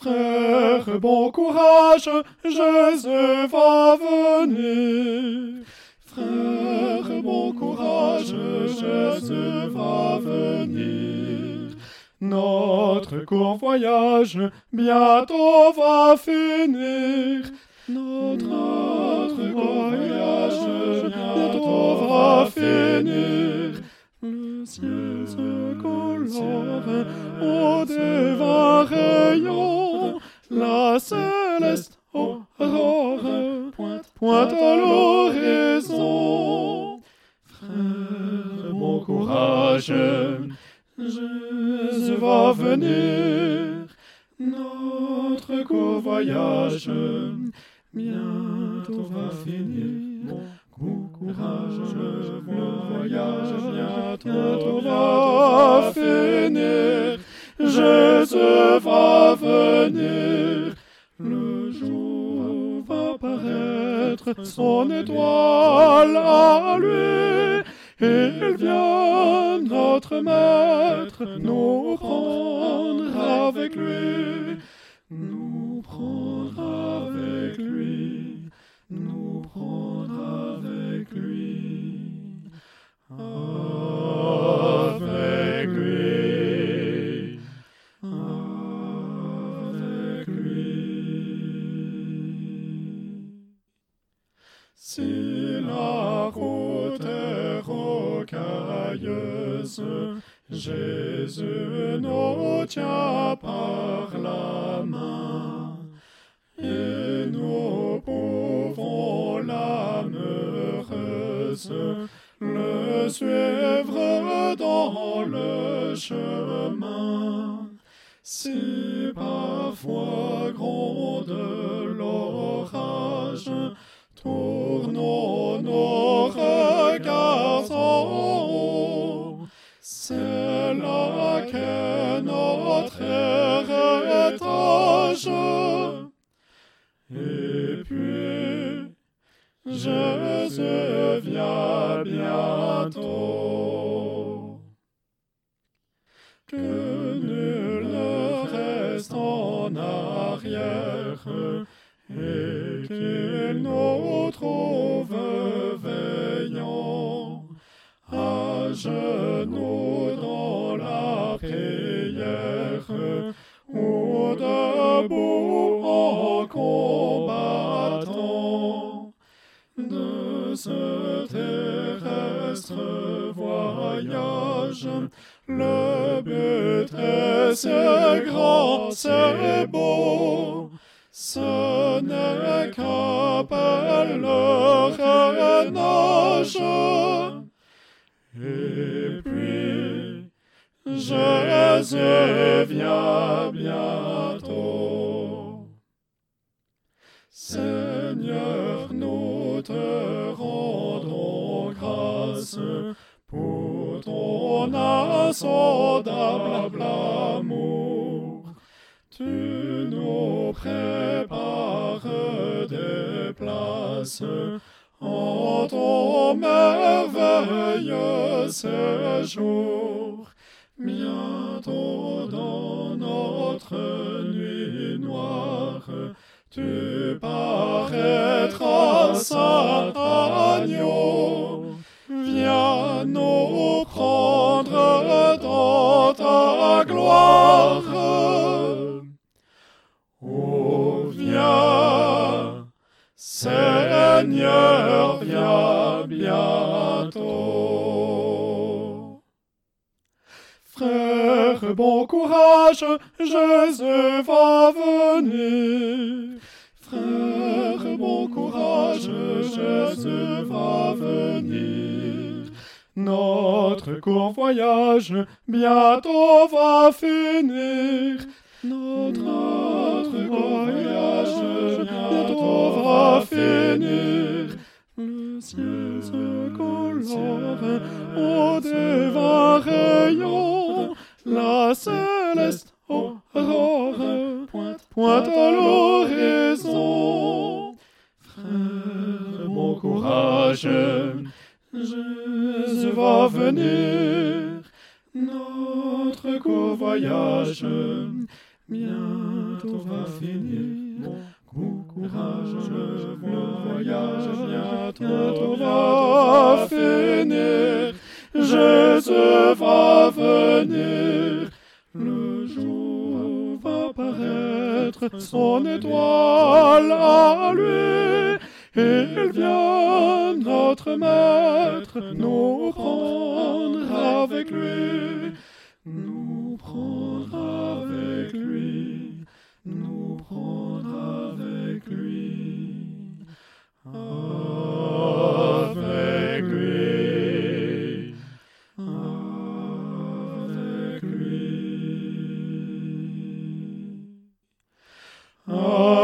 Frère, bon courage, Jésus va venir. Frère, bon courage, Jésus va venir. Notre court voyage bientôt va finir. Notre, court voyage aurore pointe, pointe à l'horizon. Frère, bon courage, Jésus va venir, notre court voyage bientôt va finir. Courage, le voyage bientôt va finir. Jésus va venir, le son étoile à lui. Il vient, notre maître, nous prendre avec lui, nous prendre Si la route est rocailleuse, Jésus nous tient par la main, et nous pouvons l'âme le suivre dans le chemin. Si parfois gronde qu'il nous trouve veillant à genoux dans la prière ou debout en combattant de ce terrestre voyage. Le but est grand, c'est beau. Ce n'est qu'un pèlerinage. Et puis, Jésus vient bientôt. Seigneur, nous te rendons grâce pour ton insondable amour. Tu nous prépares des places en ton merveilleux séjour. Bientôt dans notre nuit noire, tu paraîtras, saint agneau. Seigneur, viens bientôt. Frère, bon courage, Jésus va venir. Frère, bon courage, Jésus va venir. Notre court voyage bientôt va finir. Notre court voyage bientôt va finir. Le ciel se colore au devant rayon, la céleste aurore pointe, pointe à l'horizon. Frère, bon courage, Jésus va venir. Notre court voyage bientôt va finir. Bon courage, le voyage bientôt va finir. Jésus va venir. Le jour va paraître, son étoile à lui. Il vient, notre maître, nous prendre avec lui nous prendre avec lui, nous prendre avec lui, avec lui, avec lui. Avec lui.